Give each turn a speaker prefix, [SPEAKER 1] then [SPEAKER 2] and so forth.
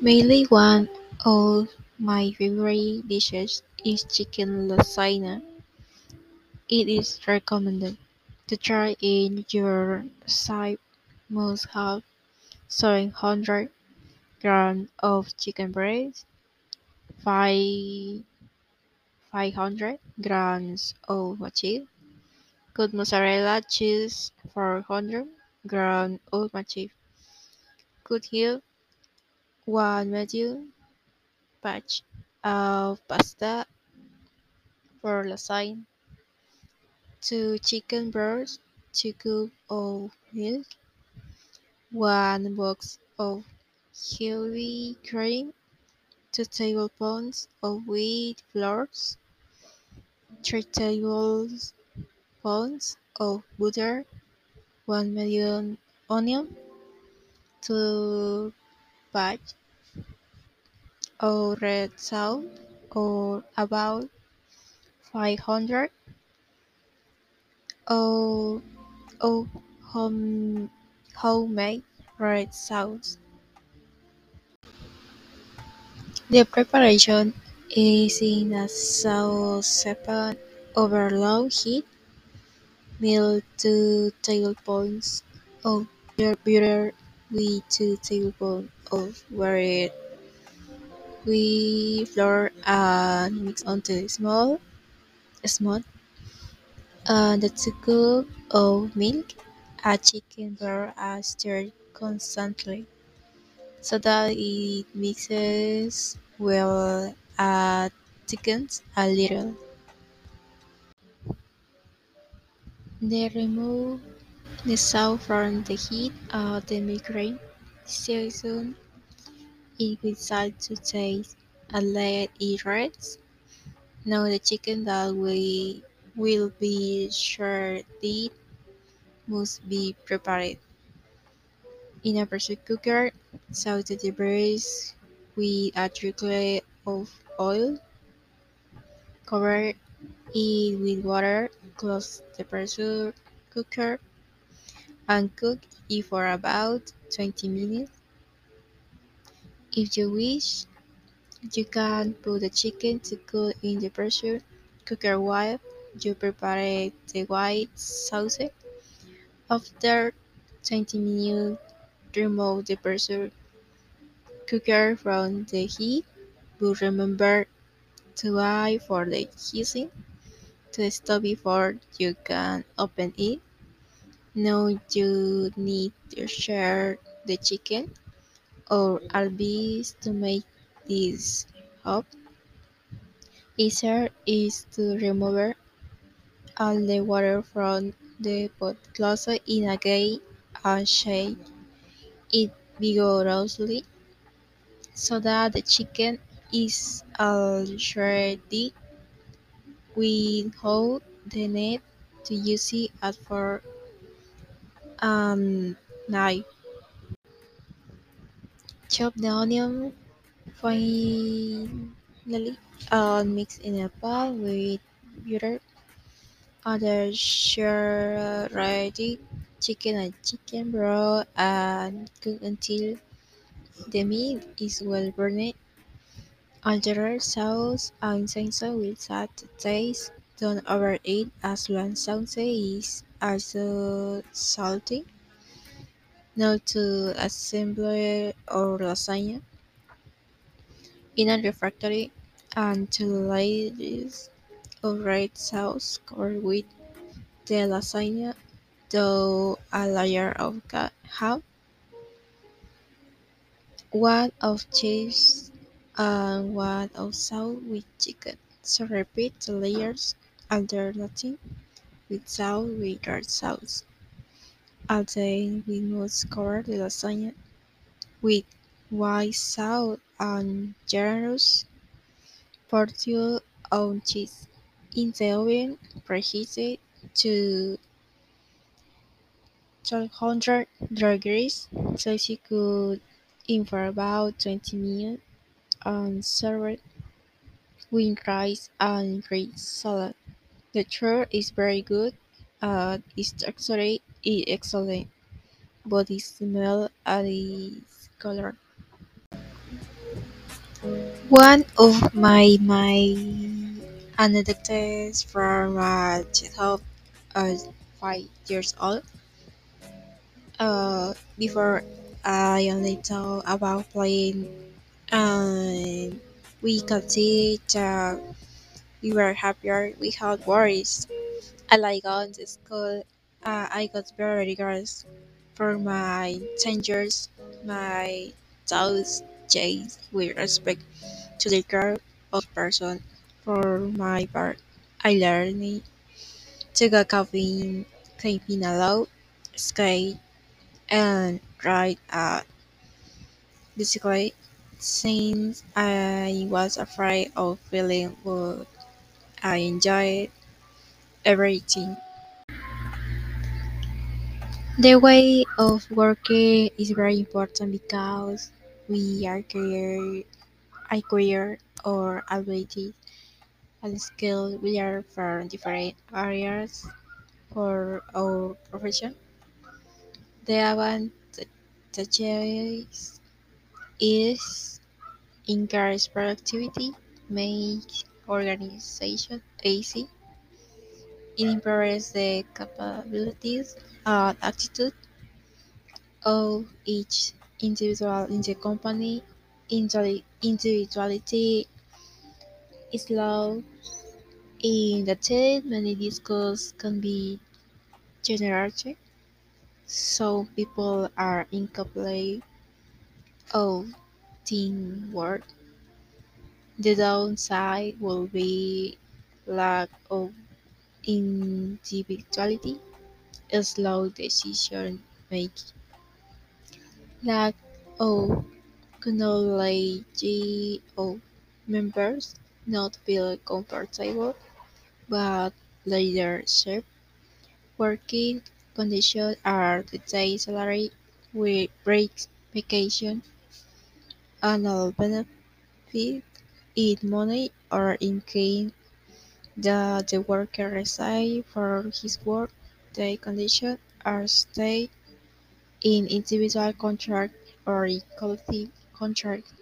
[SPEAKER 1] Mainly one of my favorite dishes is chicken lasagna. It is recommended to try in your side must have seven hundred grams of chicken breast, five five hundred grams of cheese, good mozzarella cheese, four hundred grams of cheese, good hill, one medium batch of pasta for lasagne, two chicken breasts, two cubes of milk, one box of heavy cream, two tablespoons of wheat flour, three tablespoons of butter, one medium onion, two batch of red sauce or about five hundred of of home, homemade red sauce. The preparation is in a saucepan over low heat. Melt two tablespoons of butter with two tablespoons of wheat We flour and mix until small small. smooth. the two cups of milk. a chicken broth and stir constantly so that it mixes well. Add thickens a little. Then remove the sauce from the heat of the microwave. Season it salt to taste and let it rest. Now the chicken that we will be shredded must be prepared. In a pressure cooker, saute the breast with a trickle of oil. Cover it with water, close the pressure cooker, and cook it for about twenty minutes. If you wish, you can put the chicken to cook in the pressure cooker while you prepare the white sauce. After twenty minutes, remove the pressure cooker from the heat, but remember to wait for the hissing to stop before you can open it. Now you need to share the chicken or albis to make this up. Easier is to remove all the water from the pot, close it again and shake it vigorously so that the chicken is shredded without the need to use it as for um knife. Chop the onion finely and mix in a pan with butter. The shredded chicken and chicken broth and cook until the meat is well burned. Alter sauce and salsa will add taste. Don't overeat as bland sauce is also salty. Now to assemble our lasagna. In a refractory, and two layers of red sauce covered with the lasagna dough a layer of ham, one of cheese, and one of sauce with chicken. So repeat the layers, alternating with sauce with red sauce. And then we must cover the lasagna with white sauce and generous portion of cheese. In the oven, preheated to 1200 degrees Celsius cook in for about 20 minutes and serve with rice and Greek salad. The texture is very good and its actually is excellent, but its smell and its color. One of my main anecdotes from a uh, five years old, uh, before I only thought about playing, and we could see that we were happier without worries. I like going to school. Uh, I got very rigorous for my 10 years. My thoughts changed with respect to the girl of person. For my part, I learned to go camping, camping alone, skate, and ride a bicycle. Since I was afraid of feeling but I enjoyed everything. The way of working is very important because we are career, acquire or ability and skill we are from different areas for our profession. The advantages is encourage productivity, make organization easy, it improves the capabilities and attitude of each individual in the company. Individuality is low in the team. Many discourse can be generated, so people are incapable of teamwork. The downside will be lack of individuality, slow decision making, lack of knowledge of members, not feel comfortable, but leadership, working conditions are the day salary, with breaks, vacation, annual benefit, eat money, or in case that the worker receives for his work. The conditions are stay in individual contract or in collective contract.